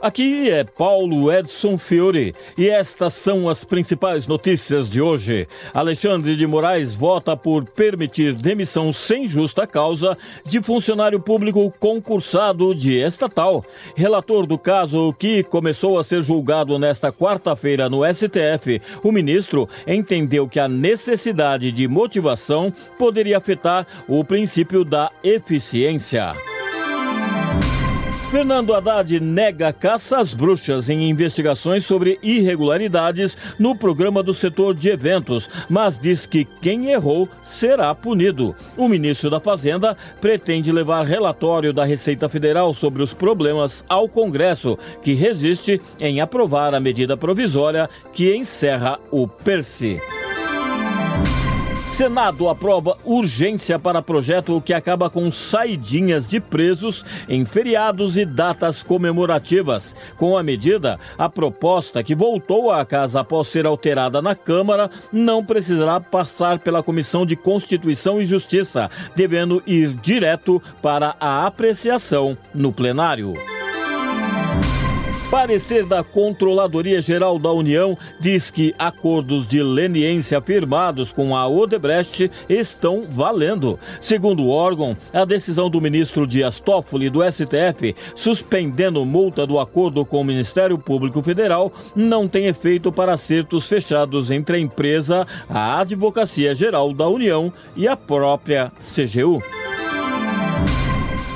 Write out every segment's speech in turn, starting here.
Aqui é Paulo Edson Fiore e estas são as principais notícias de hoje. Alexandre de Moraes vota por permitir demissão sem justa causa de funcionário público concursado de estatal. Relator do caso que começou a ser julgado nesta quarta-feira no STF, o ministro entendeu que a necessidade de motivação poderia afetar o princípio da eficiência. Fernando Haddad nega caça às bruxas em investigações sobre irregularidades no programa do setor de eventos, mas diz que quem errou será punido. O ministro da Fazenda pretende levar relatório da Receita Federal sobre os problemas ao Congresso, que resiste em aprovar a medida provisória que encerra o PERSE. Senado aprova urgência para projeto que acaba com saidinhas de presos em feriados e datas comemorativas. Com a medida, a proposta que voltou à casa após ser alterada na Câmara não precisará passar pela Comissão de Constituição e Justiça, devendo ir direto para a apreciação no plenário. Parecer da Controladoria Geral da União diz que acordos de leniência firmados com a Odebrecht estão valendo. Segundo o órgão, a decisão do ministro Dias Toffoli do STF suspendendo multa do acordo com o Ministério Público Federal não tem efeito para acertos fechados entre a empresa, a Advocacia Geral da União e a própria CGU.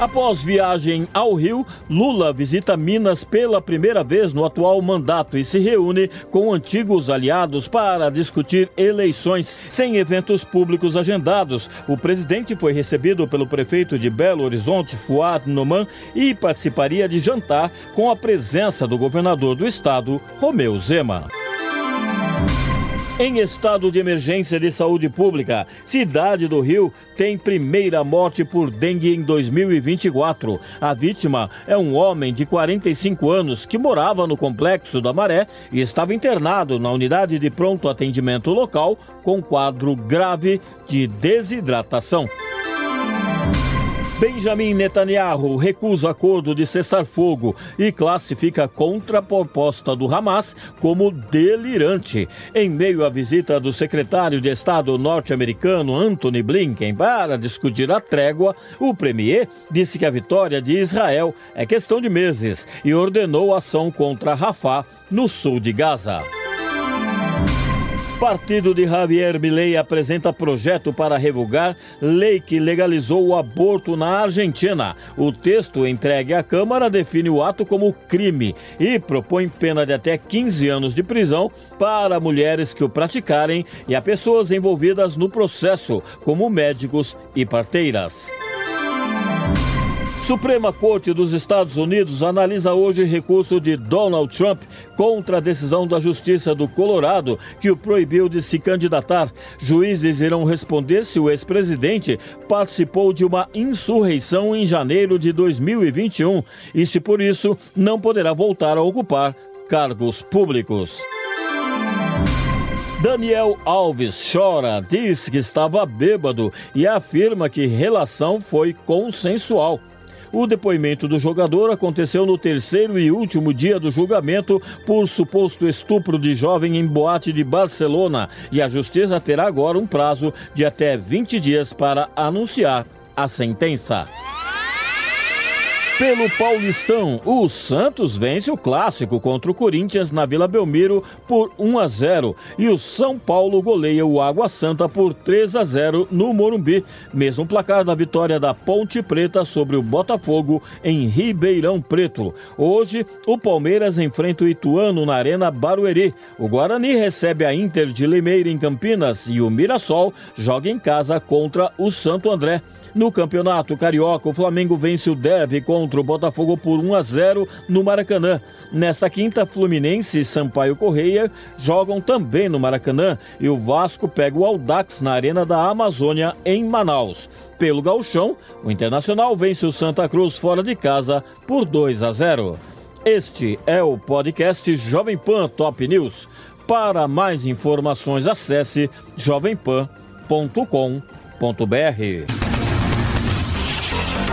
Após viagem ao Rio, Lula visita Minas pela primeira vez no atual mandato e se reúne com antigos aliados para discutir eleições. Sem eventos públicos agendados, o presidente foi recebido pelo prefeito de Belo Horizonte, Fuad Noman, e participaria de jantar com a presença do governador do estado, Romeu Zema. Em estado de emergência de saúde pública, Cidade do Rio tem primeira morte por dengue em 2024. A vítima é um homem de 45 anos que morava no complexo da Maré e estava internado na unidade de pronto atendimento local com quadro grave de desidratação. Benjamin Netanyahu recusa acordo de cessar-fogo e classifica a contraproposta do Hamas como delirante. Em meio à visita do secretário de Estado norte-americano Anthony Blinken para discutir a trégua, o premier disse que a vitória de Israel é questão de meses e ordenou ação contra Rafah, no sul de Gaza. Partido de Javier Milei apresenta projeto para revogar lei que legalizou o aborto na Argentina. O texto entregue à Câmara define o ato como crime e propõe pena de até 15 anos de prisão para mulheres que o praticarem e a pessoas envolvidas no processo, como médicos e parteiras. Suprema Corte dos Estados Unidos analisa hoje recurso de Donald Trump contra a decisão da Justiça do Colorado que o proibiu de se candidatar. Juízes irão responder se o ex-presidente participou de uma insurreição em janeiro de 2021 e se por isso não poderá voltar a ocupar cargos públicos. Daniel Alves chora, diz que estava bêbado e afirma que relação foi consensual. O depoimento do jogador aconteceu no terceiro e último dia do julgamento por suposto estupro de jovem em boate de Barcelona e a justiça terá agora um prazo de até 20 dias para anunciar a sentença. Pelo Paulistão, o Santos vence o clássico contra o Corinthians na Vila Belmiro por 1 a 0 e o São Paulo goleia o Água Santa por 3 a 0 no Morumbi, mesmo placar da vitória da Ponte Preta sobre o Botafogo em Ribeirão Preto. Hoje, o Palmeiras enfrenta o Ituano na Arena Barueri. O Guarani recebe a Inter de Limeira em Campinas e o Mirassol joga em casa contra o Santo André. No Campeonato Carioca, o Flamengo vence o derby contra o Botafogo por 1 a 0 no Maracanã. Nesta quinta, Fluminense e Sampaio Correia jogam também no Maracanã e o Vasco pega o Aldax na Arena da Amazônia em Manaus. Pelo Gauchão, o Internacional vence o Santa Cruz fora de casa por 2 a 0. Este é o podcast Jovem Pan Top News. Para mais informações, acesse jovempan.com.br